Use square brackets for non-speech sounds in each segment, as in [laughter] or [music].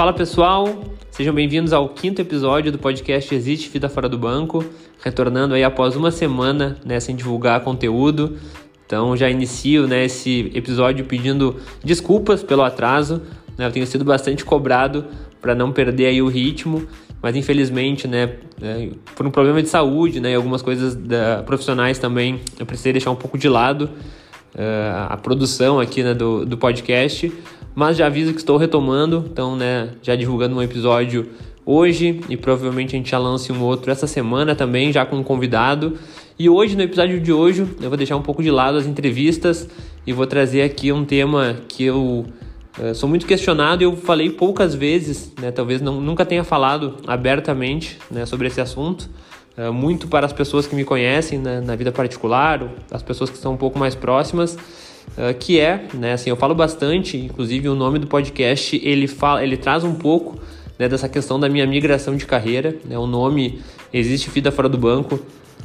Fala pessoal, sejam bem-vindos ao quinto episódio do podcast Existe Vida Fora do Banco, retornando aí após uma semana né, sem divulgar conteúdo. Então já inicio né, esse episódio pedindo desculpas pelo atraso. Né, eu tenho sido bastante cobrado para não perder aí o ritmo, mas infelizmente, né, é, por um problema de saúde né, e algumas coisas da, profissionais também, eu precisei deixar um pouco de lado uh, a produção aqui né, do, do podcast mas já aviso que estou retomando, então, né, já divulgando um episódio hoje e provavelmente a gente já lance um outro essa semana também, já com um convidado. E hoje, no episódio de hoje, eu vou deixar um pouco de lado as entrevistas e vou trazer aqui um tema que eu uh, sou muito questionado e eu falei poucas vezes, né, talvez não, nunca tenha falado abertamente né, sobre esse assunto. Uh, muito para as pessoas que me conhecem né, na vida particular, as pessoas que estão um pouco mais próximas, uh, que é, né, assim, eu falo bastante, inclusive o nome do podcast, ele, fala, ele traz um pouco né, dessa questão da minha migração de carreira, né, o nome Existe Vida Fora do Banco,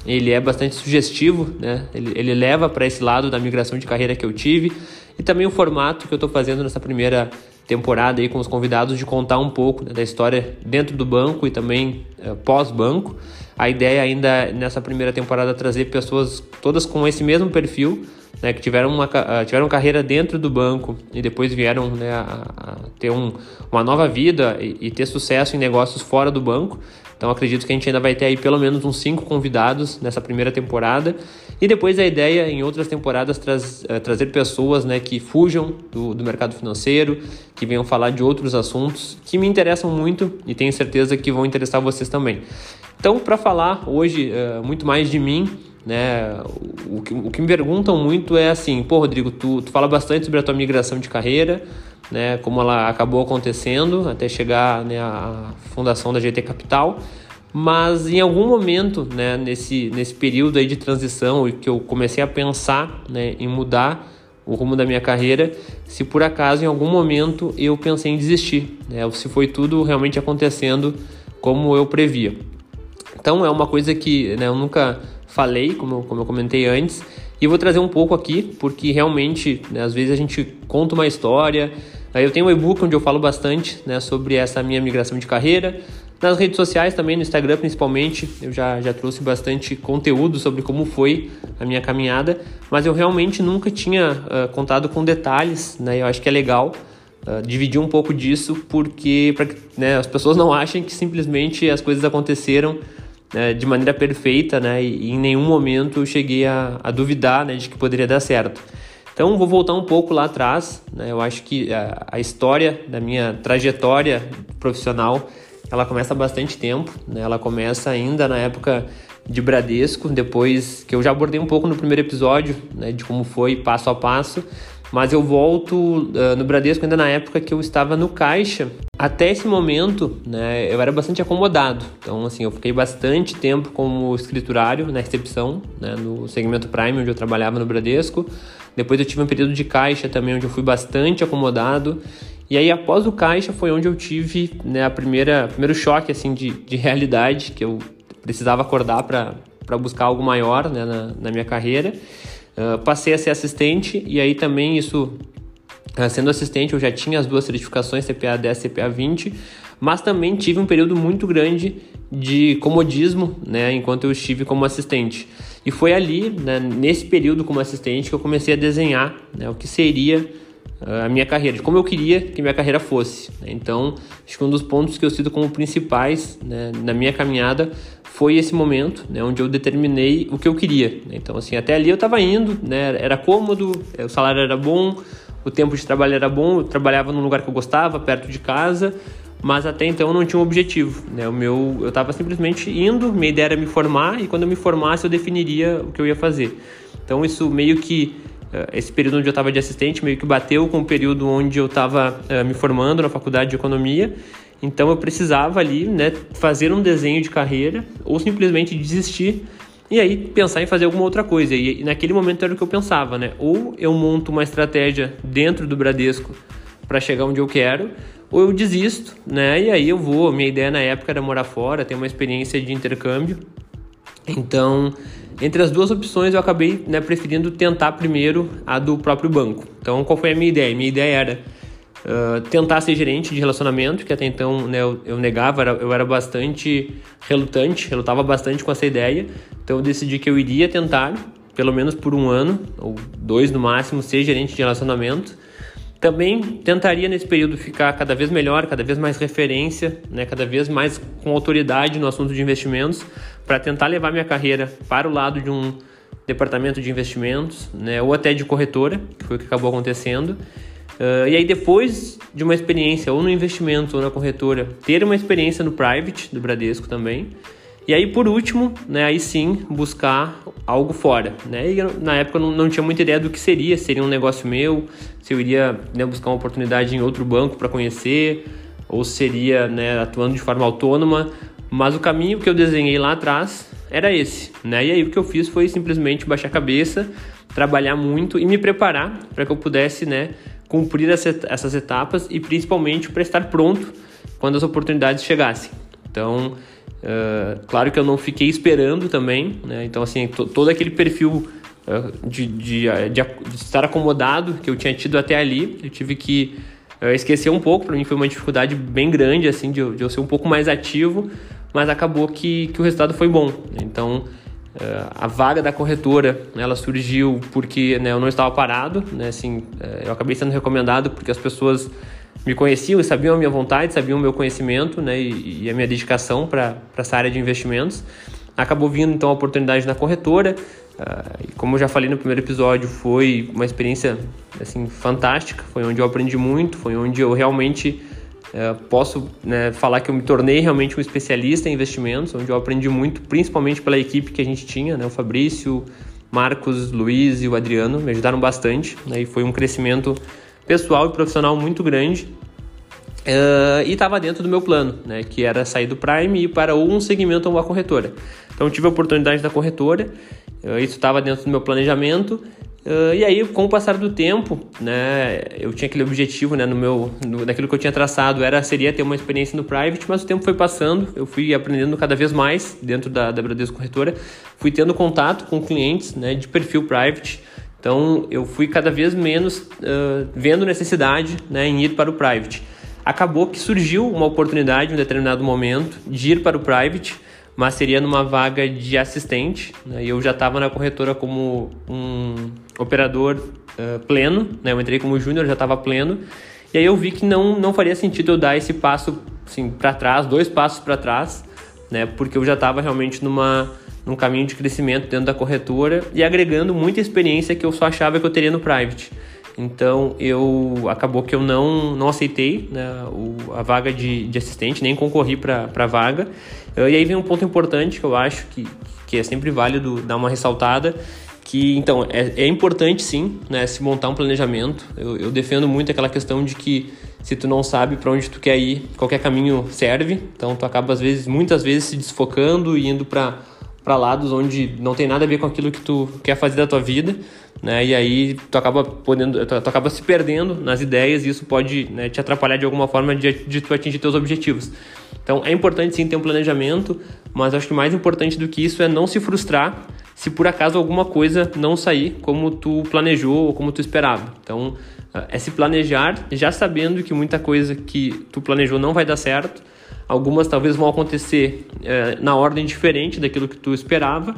ele é bastante sugestivo, né, ele, ele leva para esse lado da migração de carreira que eu tive, e também o formato que eu estou fazendo nessa primeira temporada aí com os convidados de contar um pouco né, da história dentro do banco e também uh, pós-banco. A ideia ainda nessa primeira temporada é trazer pessoas todas com esse mesmo perfil, né, que tiveram uma tiveram carreira dentro do banco e depois vieram né, a, a ter um, uma nova vida e, e, ter sucesso em negócios fora do banco. Então acredito que a gente ainda vai ter aí pelo menos uns cinco convidados nessa primeira temporada e depois a ideia em outras temporadas traz, uh, trazer pessoas né, que fujam do, do mercado financeiro, que venham falar de outros assuntos que me interessam muito e tenho certeza que vão interessar vocês também. Então, para falar hoje uh, muito mais de mim, né, o, que, o que me perguntam muito é assim, pô, Rodrigo, tu, tu fala bastante sobre a tua migração de carreira, né, como ela acabou acontecendo até chegar né, à fundação da GT Capital, mas em algum momento, né, nesse, nesse período aí de transição, que eu comecei a pensar né, em mudar o rumo da minha carreira, se por acaso em algum momento eu pensei em desistir, né, ou se foi tudo realmente acontecendo como eu previa. Então é uma coisa que né, eu nunca falei, como, como eu comentei antes, e vou trazer um pouco aqui, porque realmente, né, às vezes a gente conta uma história. Eu tenho um e-book onde eu falo bastante né, sobre essa minha migração de carreira. Nas redes sociais também, no Instagram principalmente, eu já, já trouxe bastante conteúdo sobre como foi a minha caminhada, mas eu realmente nunca tinha uh, contado com detalhes, né? Eu acho que é legal uh, dividir um pouco disso, porque para né, as pessoas não achem que simplesmente as coisas aconteceram né, de maneira perfeita, né, e em nenhum momento eu cheguei a, a duvidar né, de que poderia dar certo. Então vou voltar um pouco lá atrás. Né, eu acho que a, a, história da minha trajetória profissional ela começa há bastante tempo. Né, ela começa ainda na época de Bradesco, depois que eu já abordei um pouco no primeiro episódio né, de como foi passo a passo. Mas eu volto uh, no Bradesco ainda na época que eu estava no caixa. Até esse momento, né, eu era bastante acomodado. Então, assim, eu fiquei bastante tempo como escriturário na recepção, né, no segmento Prime, onde eu trabalhava no Bradesco. Depois eu tive um período de caixa também, onde eu fui bastante acomodado. E aí, após o caixa, foi onde eu tive né, a primeira primeiro choque assim de, de realidade, que eu precisava acordar para buscar algo maior né, na, na minha carreira. Uh, passei a ser assistente e aí também isso, uh, sendo assistente, eu já tinha as duas certificações, CPA 10 e CPA 20, mas também tive um período muito grande de comodismo, né, enquanto eu estive como assistente. E foi ali, né, nesse período como assistente, que eu comecei a desenhar né, o que seria uh, a minha carreira, de como eu queria que minha carreira fosse. Então, acho que um dos pontos que eu cito como principais né, na minha caminhada foi esse momento, né, onde eu determinei o que eu queria. Então, assim, até ali eu estava indo, né, era cômodo, o salário era bom, o tempo de trabalho era bom, eu trabalhava num lugar que eu gostava, perto de casa, mas até então eu não tinha um objetivo, né? O meu, eu estava simplesmente indo, minha ideia era me formar e quando eu me formasse eu definiria o que eu ia fazer. Então isso meio que eh, esse período onde eu estava de assistente meio que bateu com o período onde eu estava uh, me formando na faculdade de economia então eu precisava ali, né, fazer um desenho de carreira ou simplesmente desistir e aí pensar em fazer alguma outra coisa. E naquele momento era o que eu pensava, né? Ou eu monto uma estratégia dentro do Bradesco para chegar onde eu quero, ou eu desisto, né? E aí eu vou. Minha ideia na época era morar fora, ter uma experiência de intercâmbio. Então, entre as duas opções, eu acabei né, preferindo tentar primeiro a do próprio banco. Então, qual foi a minha ideia? Minha ideia era Uh, tentar ser gerente de relacionamento, que até então né, eu, eu, negava, eu era bastante relutante, relutava bastante com essa ideia. Então eu decidi que eu iria tentar, pelo menos por um ano, ou dois no máximo, ser gerente de relacionamento. Também tentaria nesse período ficar cada vez melhor, cada vez mais referência, né, cada vez mais com autoridade no assunto de investimentos, para tentar levar minha carreira para o lado de um departamento de investimentos, né, ou até de corretora, que foi o que acabou acontecendo. Uh, e aí, depois de uma experiência ou no investimento ou na corretora, ter uma experiência no private do Bradesco também. E aí, por último, né, aí sim, buscar algo fora. Né? E na época eu não, não, tinha muita ideia do que seria, seria um negócio meu, se eu iria né, buscar uma oportunidade em outro banco para conhecer, ou seria né, atuando de forma autônoma. Mas o caminho que eu desenhei lá atrás era esse. Né? E aí o que eu fiz foi simplesmente baixar a cabeça, trabalhar muito e me preparar para que eu pudesse né, cumprir essas etapas e principalmente para estar pronto quando as oportunidades chegassem. Então, uh, claro que eu não fiquei esperando também, né? então assim, todo aquele perfil uh, de, de, de, de, estar acomodado que eu tinha tido até ali, eu tive que uh, esquecer um pouco, para mim foi uma dificuldade bem grande, assim, de, eu ser um pouco mais ativo, mas acabou que, que o resultado foi bom. Né? Então, Uh, a vaga da corretora ela surgiu porque né, eu não estava parado, né, assim, uh, eu acabei sendo recomendado porque as pessoas me conheciam e sabiam a minha vontade, sabiam o meu conhecimento né, e, e a minha dedicação para essa área de investimentos. Acabou vindo então a oportunidade na corretora, uh, e como eu já falei no primeiro episódio, foi uma experiência assim, fantástica, foi onde eu aprendi muito, foi onde eu realmente é, posso né, falar que eu me tornei realmente um especialista em investimentos, onde eu aprendi muito, principalmente pela equipe que a gente tinha, né, o Fabrício, Marcos, Luiz e o Adriano, me ajudaram bastante, né, e foi um crescimento pessoal e profissional muito grande. Uh, e estava dentro do meu plano, né, que era sair do Prime e ir para um segmento ou uma corretora. Então tive a oportunidade da corretora, uh, isso estava dentro do meu planejamento Uh, e aí, com o passar do tempo, né, eu tinha aquele objetivo, né, no meu, no, naquilo que eu tinha traçado, era seria ter uma experiência no private, mas o tempo foi passando, eu fui aprendendo cada vez mais dentro da, da Bradesco Corretora, fui tendo contato com clientes, né, de perfil private, então eu fui cada vez menos uh, vendo necessidade, né, em ir para o private. Acabou que surgiu uma oportunidade em um determinado momento de ir para o private, mas seria numa vaga de assistente. Né? E eu já estava na corretora como um operador uh, pleno, né? eu entrei como júnior, já estava pleno. E aí eu vi que não, não faria sentido eu dar esse passo assim, para trás, dois passos para trás, né? porque eu já estava realmente numa, num caminho de crescimento dentro da corretora e agregando muita experiência que eu só achava que eu teria no private. Então eu acabou que eu não, não aceitei né, o, a vaga de, de assistente, nem concorri para a vaga. E aí vem um ponto importante que eu acho que, que é sempre válido dar uma ressaltada, que então é, é importante sim né, se montar um planejamento. Eu, eu defendo muito aquela questão de que se tu não sabe para onde tu quer ir, qualquer caminho serve. Então tu acaba às vezes, muitas vezes se desfocando e indo para para lados onde não tem nada a ver com aquilo que tu quer fazer da tua vida, né? E aí tu acaba podendo, tu, tu acaba se perdendo nas ideias e isso pode né, te atrapalhar de alguma forma de, de tu atingir teus objetivos. Então é importante sim ter um planejamento, mas acho que mais importante do que isso é não se frustrar se por acaso alguma coisa não sair como tu planejou ou como tu esperava. Então é se planejar já sabendo que muita coisa que tu planejou não vai dar certo Algumas talvez vão acontecer é, na ordem diferente daquilo que tu esperava.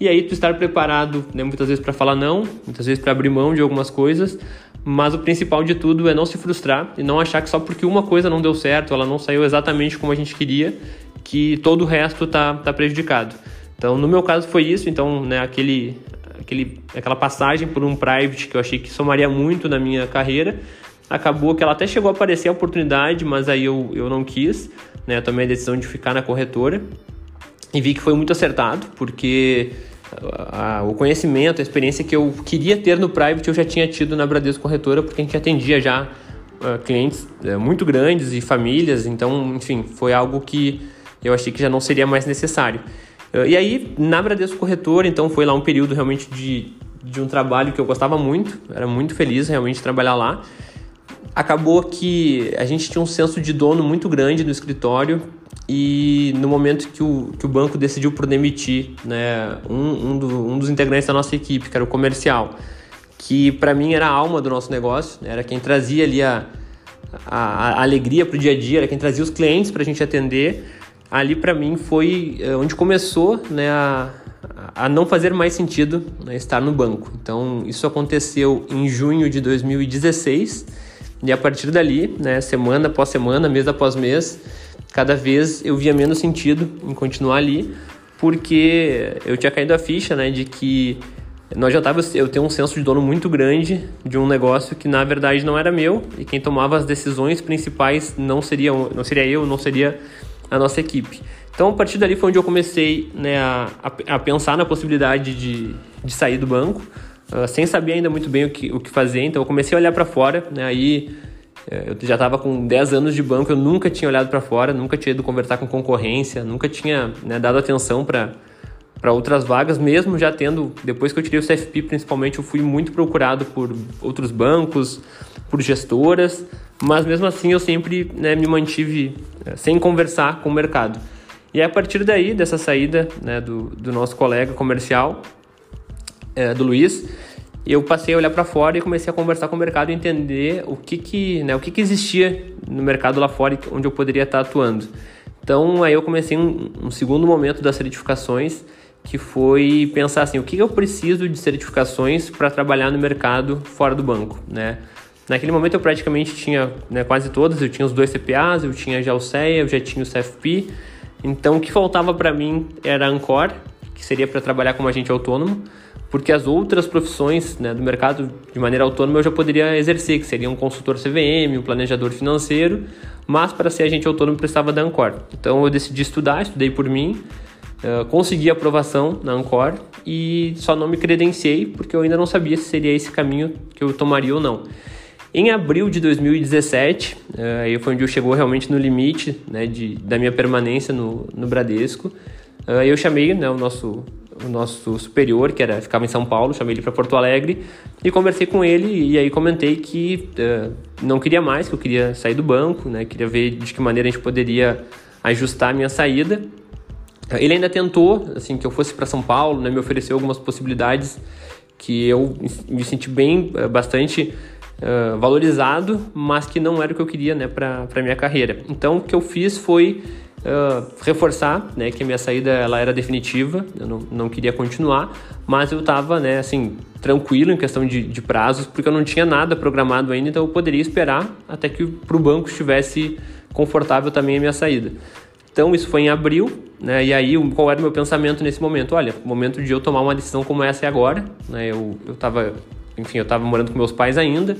E aí tu estar preparado, né, muitas vezes para falar não, muitas vezes para abrir mão de algumas coisas, mas o principal de tudo é não se frustrar e não achar que só porque uma coisa não deu certo, ela não saiu exatamente como a gente queria, que todo o resto tá, tá prejudicado. Então, no meu caso foi isso, então, né, aquele, aquele, aquela passagem por um private que eu achei que somaria muito na minha carreira, acabou que ela até chegou a aparecer a oportunidade, mas aí eu, eu não quis, né? Eu tomei a decisão de ficar na corretora e vi que foi muito acertado, porque a, a, o conhecimento, a experiência que eu queria ter no private eu já tinha tido na Bradesco Corretora, porque a gente atendia já uh, clientes uh, muito grandes e famílias, então, enfim, foi algo que eu achei que já não seria mais necessário. Uh, e aí, na Bradesco Corretora, então, foi lá um período realmente de, de um trabalho que eu gostava muito, era muito feliz realmente trabalhar lá acabou que a gente tinha um senso de dono muito grande no escritório e no momento que o, que o banco decidiu por demitir né, um, um, do, um dos integrantes da nossa equipe, que era o comercial, que para mim era a alma do nosso negócio, né, era quem trazia ali a, a, a alegria para o dia a dia, era quem trazia os clientes para a gente atender. Ali para mim foi uh, onde começou né, a, a não fazer mais sentido né, estar no banco. Então isso aconteceu em junho de 2016 e a partir dali, né, semana após semana, mês após mês, cada vez eu via menos sentido em continuar ali, porque eu tinha caído a ficha né, de que não adiantava eu ter um senso de dono muito grande de um negócio que na verdade não era meu e quem tomava as decisões principais não seria, não seria eu, não seria a nossa equipe. Então a partir dali foi onde eu comecei né, a, a, pensar na possibilidade de, de sair do banco, uh, sem saber ainda muito bem o que, o que fazer. Então eu comecei a olhar para fora, né, aí eh, eu já estava com 10 anos de banco, eu nunca tinha olhado para fora, nunca tinha ido conversar com concorrência, nunca tinha né, dado atenção para para outras vagas, mesmo já tendo, depois que eu tirei o CFP principalmente, eu fui muito procurado por outros bancos, por gestoras, mas mesmo assim eu sempre né, me mantive é, sem conversar com o mercado. E a partir daí, dessa saída né, do, do nosso colega comercial, é, do Luiz, eu passei a olhar para fora e comecei a conversar com o mercado e entender o que, que, né, o que, que existia no mercado lá fora onde eu poderia estar atuando. Então aí eu comecei um, um segundo momento das certificações que foi pensar assim, o que eu preciso de certificações para trabalhar no mercado fora do banco, né? Naquele momento eu praticamente tinha né, quase todas, eu tinha os dois CPAs, eu tinha já o CEA, eu já tinha o CFP, então o que faltava para mim era a Ancor, que seria para trabalhar como agente autônomo, porque as outras profissões né, do mercado de maneira autônoma eu já poderia exercer, que seria um consultor CVM, um planejador financeiro, mas para ser agente autônomo precisava da Ancor. Então eu decidi estudar, estudei por mim, Uh, consegui aprovação na Ancor e só não me credenciei porque eu ainda não sabia se seria esse caminho que eu tomaria ou não. Em abril de 2017, uh, aí foi onde eu chegou realmente no limite né, de, da minha permanência no, no Bradesco. Uh, eu chamei né, o, nosso, o nosso superior, que era ficava em São Paulo, chamei ele para Porto Alegre e conversei com ele e aí comentei que uh, não queria mais, que eu queria sair do banco, né, queria ver de que maneira a gente poderia ajustar a minha saída ele ainda tentou, assim, que eu fosse para São Paulo, né, me ofereceu algumas possibilidades que eu me senti bem, eh, bastante uh, valorizado, mas que não era o que eu queria, né, para minha carreira. Então, o que eu fiz foi uh, reforçar, né, que a minha saída ela era definitiva, eu não, não queria continuar, mas eu estava, né, assim, tranquilo em questão de, de prazos, porque eu não tinha nada programado ainda, então eu poderia esperar até que para o banco estivesse confortável também a minha saída. Então isso foi em abril, né? E aí qual era o meu pensamento nesse momento? Olha, momento de eu tomar uma decisão como essa é agora, né? Eu eu tava, enfim, eu estava morando com meus pais ainda?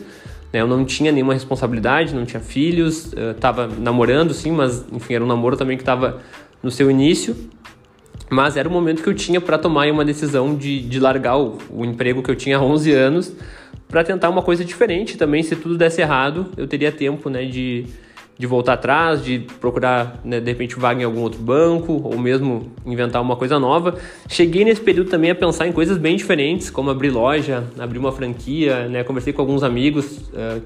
Eu não tinha nenhuma responsabilidade, não tinha filhos, estava namorando sim, mas enfim, era um namoro também que estava no seu início. Mas era o momento que eu tinha para tomar uma decisão de, de largar o, o emprego que eu tinha há 11 anos para tentar uma coisa diferente também. Se tudo desse errado, eu teria tempo né, de, de voltar atrás, de procurar, né, de repente, vaga em algum outro banco, ou mesmo inventar uma coisa nova. Cheguei nesse período também a pensar em coisas bem diferentes, como abrir loja, abrir uma franquia, né? Conversei com alguns amigos uh,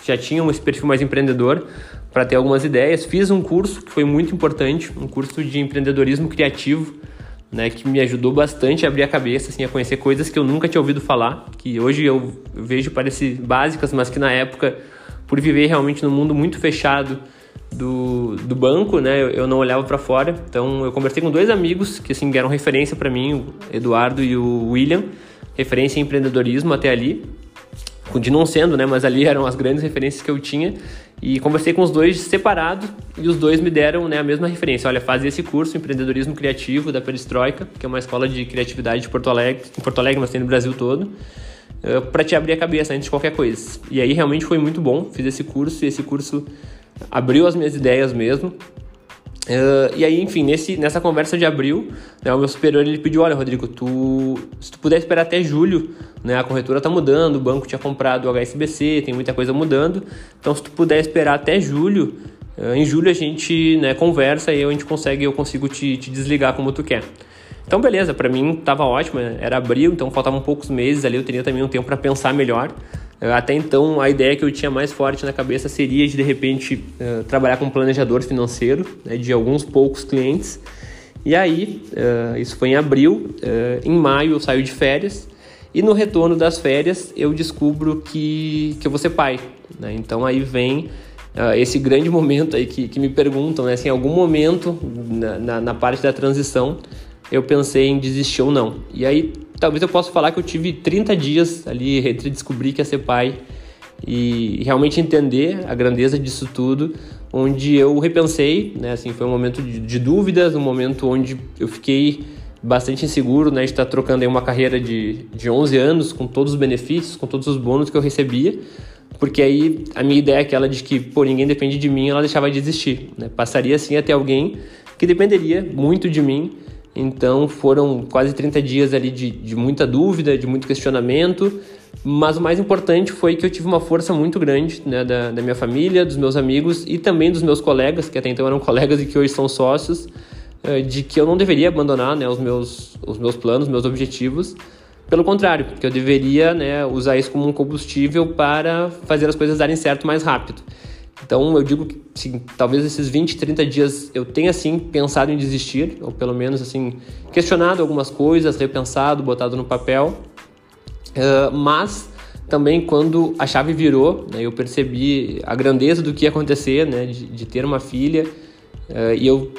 que já tinham esse perfil mais empreendedor para ter algumas ideias. Fiz um curso que foi muito importante, um curso de empreendedorismo criativo, né, que me ajudou bastante a abrir a cabeça, assim, a conhecer coisas que eu nunca tinha ouvido falar, que hoje eu vejo parecer básicas, mas que na época por viver realmente num mundo muito fechado do, do banco, né? Eu, eu não olhava para fora. Então eu conversei com dois amigos que assim eram referência para mim, o Eduardo e o William, referência em empreendedorismo até ali. Continuam sendo, né? Mas ali eram as grandes referências que eu tinha. E conversei com os dois separado e os dois me deram né, a mesma referência. Olha, faz esse curso, Empreendedorismo Criativo, da Perestroika, que é uma escola de criatividade de Porto Alegre, em Porto Alegre, mas tem no Brasil todo. Eh, para te abrir a cabeça antes de qualquer coisa. E aí realmente foi muito bom, fiz esse curso e esse curso abriu as minhas ideias mesmo. Uh, e aí, enfim, nesse, nessa conversa de abril, né, o meu superior ele pediu, olha, Rodrigo, tu, se tu puder esperar até julho, né, a corretora tá mudando, o banco tinha comprado o HSBC, tem muita coisa mudando, então se tu puder esperar até julho, uh, em julho a gente né, conversa e a gente consegue, eu consigo te, te desligar como tu quer. Então, beleza, para mim tava ótimo, era abril, então faltavam poucos meses ali, eu teria também um tempo para pensar melhor. Eh, até então, a ideia que eu tinha mais forte na cabeça seria de, de repente, uh, trabalhar com um planejador financeiro né, de alguns poucos clientes. E aí, uh, isso foi em abril, em maio eu saio de férias E no retorno das férias eu descubro que, que eu vou ser pai. Né? Então aí vem uh, esse grande momento aí que, que me perguntam, né? Se em algum momento na, na, na, parte da transição eu pensei em desistir ou não. E aí talvez eu possa falar que eu tive 30 dias ali entre descobrir que ia ser pai e realmente entender a grandeza disso tudo, onde eu repensei, né? Assim, foi um momento de, de dúvidas, um momento onde eu fiquei bastante inseguro, né, de estar trocando aí uma carreira de, de 11 anos com todos os benefícios, com todos os bônus que eu recebia, porque aí a minha ideia é aquela de que, pô, ninguém depende de mim, ela deixava de existir, né? Passaria assim a ter alguém que dependeria muito de mim. Então foram quase 30 dias ali de, de muita dúvida, de muito questionamento, mas o mais importante foi que eu tive uma força muito grande né, da, da minha família, dos meus amigos e também dos meus colegas, que até então eram colegas e que hoje são sócios, eh, de que eu não deveria abandonar né, os, meus, os meus planos, meus objetivos. Pelo contrário, que eu deveria né, usar isso como um combustível para fazer as coisas darem certo mais rápido. Então eu digo que talvez esses 20, 30 dias eu tenha assim pensado em desistir, ou pelo menos assim questionado algumas coisas, repensado, botado no papel. Uh, mas também quando a chave virou, né, eu percebi a grandeza do que ia acontecer, né, de, de ter uma filha, uh, e eu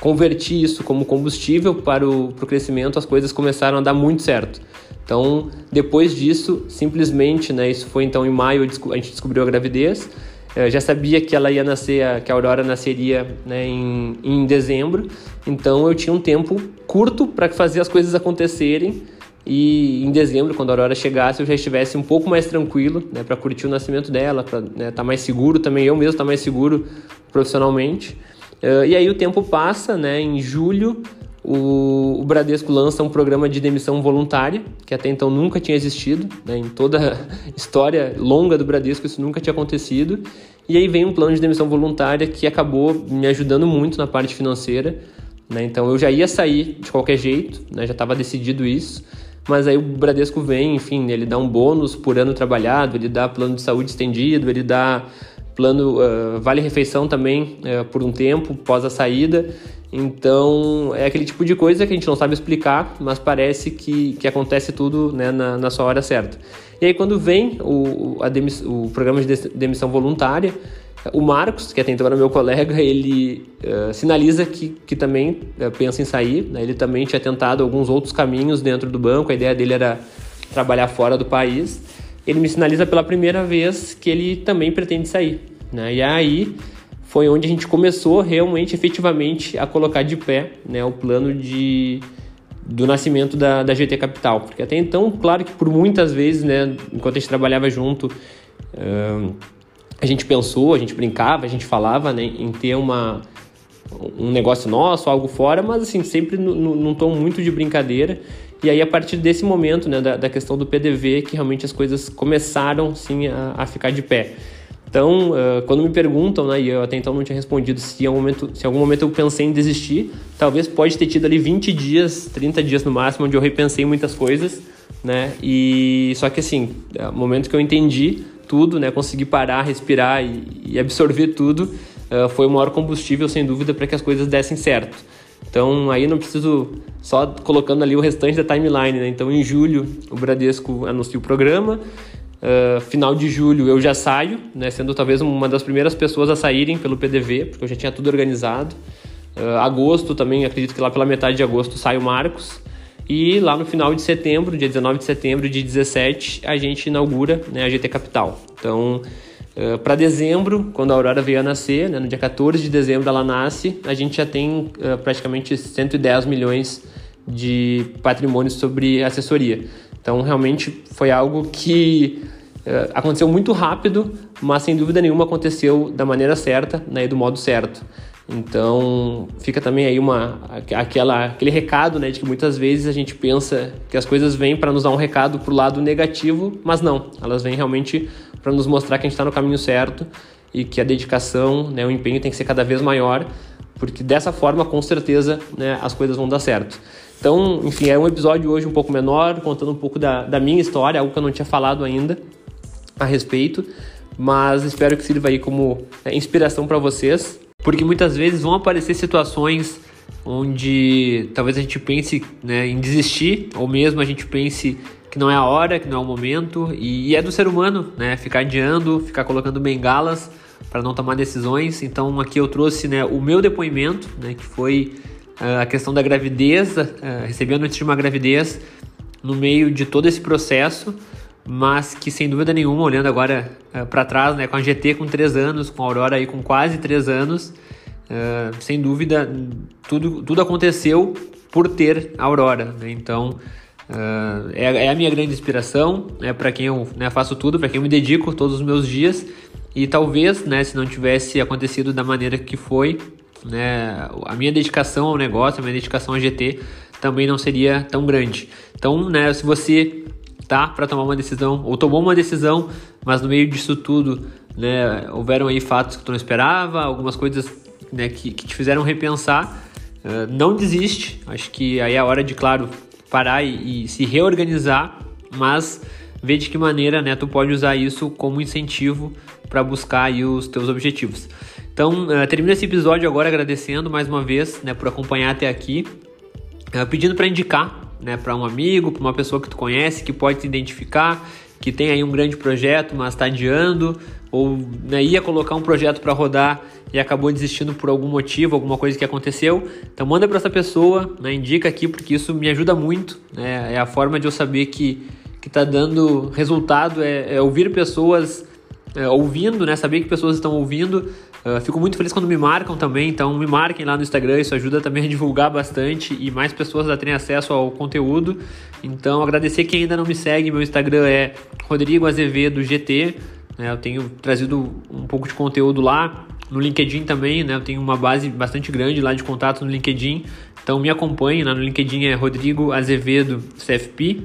converti isso como combustível para o crescimento, as coisas começaram a dar muito certo. Então, depois disso, simplesmente, né, isso foi então em maio, a gente descobriu a gravidez. Eu já sabia que ela ia nascer, que a Aurora nasceria né, em, em dezembro, então eu tinha um tempo curto para fazer as coisas acontecerem. E em dezembro, quando a Aurora chegasse, eu já estivesse um pouco mais tranquilo né, para curtir o nascimento dela, para estar né, tá mais seguro também, eu mesmo estar tá mais seguro profissionalmente. Uh, e aí o tempo passa, né? Em julho, o, o, Bradesco lança um programa de demissão voluntária, que até então nunca tinha existido, né? em toda a [laughs] história longa do Bradesco isso nunca tinha acontecido. E aí vem um plano de demissão voluntária que acabou me ajudando muito na parte financeira. Né? Então eu já ia sair de qualquer jeito, né? já estava decidido isso. Mas aí o Bradesco vem, enfim, ele dá um bônus por ano trabalhado, ele dá plano de saúde estendido, ele dá plano uh, vale refeição também uh, por um tempo pós a saída. Então é aquele tipo de coisa que a gente não sabe explicar, mas parece que, que acontece tudo né, na, na sua hora certa. E aí quando vem o, a demiss, o programa de demissão voluntária, o Marcos, que até então era meu colega, ele uh, sinaliza que, que também pensa em sair. Né? Ele também tinha tentado alguns outros caminhos dentro do banco, a ideia dele era trabalhar fora do país ele me sinaliza pela primeira vez que ele também pretende sair. Né? E aí foi onde a gente começou realmente, efetivamente, a colocar de pé né, o plano de, do nascimento da, da GT Capital. Porque até então, claro que por muitas vezes, né, enquanto a gente trabalhava junto, uh, a gente pensou, a gente brincava, a gente falava né, em ter uma, um negócio nosso, algo fora, mas assim, sempre num tom muito de brincadeira. E aí, a partir desse momento, né, da, da questão do PDV, que realmente as coisas começaram, sim, a, a ficar de pé. Então, uh, quando me perguntam, né, e eu até então não tinha respondido se em, algum momento, se em algum momento eu pensei em desistir, talvez pode ter tido ali 20 dias, 30 dias no máximo, onde eu repensei muitas coisas, né, e só que assim, é, o momento que eu entendi tudo, né, consegui parar, respirar e, e absorver tudo, uh, foi o maior combustível, sem dúvida, para que as coisas dessem certo. Então aí não preciso só colocando ali o restante da timeline, né? Então em julho o Bradesco anuncia o programa, uh, final de julho eu já saio, né? Sendo talvez uma das primeiras pessoas a saírem pelo PDV, porque eu já tinha tudo organizado. Uh, agosto também, acredito que lá pela metade de agosto sai o Marcos. E lá no final de setembro, dia 19 de setembro de 17, a gente inaugura né, a GT Capital. Então, Uh, para dezembro, quando a Aurora veio a nascer, né, no dia 14 de dezembro ela nasce, a gente já tem uh, praticamente 110 milhões de patrimônio sobre assessoria. Então, realmente foi algo que uh, aconteceu muito rápido, mas sem dúvida nenhuma aconteceu da maneira certa né, e do modo certo. Então, fica também aí uma, aquela, aquele recado né, de que muitas vezes a gente pensa que as coisas vêm para nos dar um recado para o lado negativo, mas não, elas vêm realmente para nos mostrar que a gente está no caminho certo e que a dedicação, né, o empenho tem que ser cada vez maior, porque dessa forma, com certeza, né, as coisas vão dar certo. Então, enfim, é um episódio hoje um pouco menor, contando um pouco da, da minha história, algo que eu não tinha falado ainda a respeito, mas espero que sirva aí como né, inspiração para vocês, porque muitas vezes vão aparecer situações onde talvez a gente pense né, em desistir, ou mesmo a gente pense que não é a hora, que não é o momento, e, é do ser humano, né? Ficar adiando, ficar colocando bengalas para não tomar decisões. Então aqui eu trouxe né, o meu depoimento, né, que foi uh, a questão da gravidez, uh, recebi a notícia de uma gravidez no meio de todo esse processo, mas que sem dúvida nenhuma, olhando agora uh, ah, para trás, né, com a GT com 3 anos, com a Aurora aí com quase 3 anos, sem dúvida tudo, tudo aconteceu por ter a Aurora. Né? Então uh, é, é, a minha grande inspiração, é para quem eu né, faço tudo, para quem eu me dedico todos os meus dias. E talvez, né, se não tivesse acontecido da maneira que foi, né, a minha dedicação ao negócio, a minha dedicação ao GT também não seria tão grande. Então, né, se você tá para tomar uma decisão ou tomou uma decisão, mas no meio disso tudo, né, houveram aí fatos que tu não esperava, algumas coisas né, que, que te fizeram repensar, uh, não desiste. Acho que aí é a hora de, claro, parar e, e se reorganizar, mas ver de que maneira né, tu pode usar isso como incentivo para buscar aí os teus objetivos. Então, uh, termino esse episódio agora agradecendo mais uma vez né, por acompanhar até aqui, uh, pedindo para indicar né, para um amigo, para uma pessoa que tu conhece, que pode te identificar, que tem aí um grande projeto, mas está adiando, ou né, ia colocar um projeto para rodar e acabou desistindo por algum motivo, alguma coisa que aconteceu. Então manda para essa pessoa, né, indica aqui, porque isso me ajuda muito. Né, é a forma de eu saber que que está dando resultado é, é ouvir pessoas é, ouvindo, né? Saber que pessoas estão ouvindo. Uh, fico muito feliz quando me marcam também, então me marquem lá no Instagram, isso ajuda também a divulgar bastante e mais pessoas a terem acesso ao conteúdo. Então, agradecer quem ainda não me segue, meu Instagram é Rodrigo Azevedo GT. Né? Eu tenho trazido um pouco de conteúdo lá. No LinkedIn também, né? Eu tenho uma base bastante grande lá de contatos no LinkedIn. Então me acompanhe, né? no LinkedIn é Rodrigo Azevedo CFP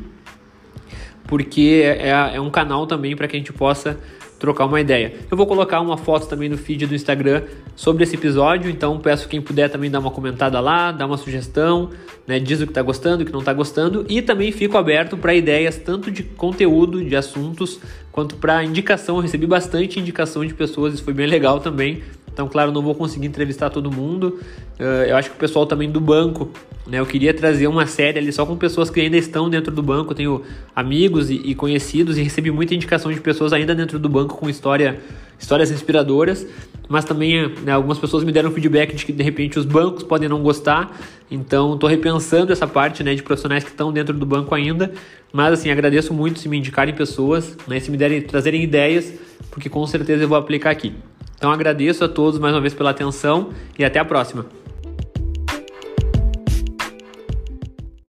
porque é, é, é um canal também para que a gente possa trocar uma ideia. Eu vou colocar uma foto também no feed do Instagram sobre esse episódio, então peço quem puder também dar uma comentada lá, dar uma sugestão, né, diz o que está gostando, o que não está gostando e também fico aberto para ideias tanto de conteúdo, de assuntos, quanto para indicação. Eu recebi bastante indicação de pessoas, isso foi bem legal também. Então, claro, não vou conseguir entrevistar todo mundo. Uh, eu acho que o pessoal também do banco, né? Eu queria trazer uma série ali só com pessoas que ainda estão dentro do banco. Tenho amigos e, e conhecidos e recebi muita indicação de pessoas ainda dentro do banco com história, histórias inspiradoras. Mas também né, algumas pessoas me deram feedback de que de repente os bancos podem não gostar. Então, estou repensando essa parte né, de profissionais que estão dentro do banco ainda. Mas assim, agradeço muito se me indicarem pessoas, né, se me derem, trazerem ideias, porque com certeza eu vou aplicar aqui. Então agradeço a todos mais uma vez pela atenção e até a próxima.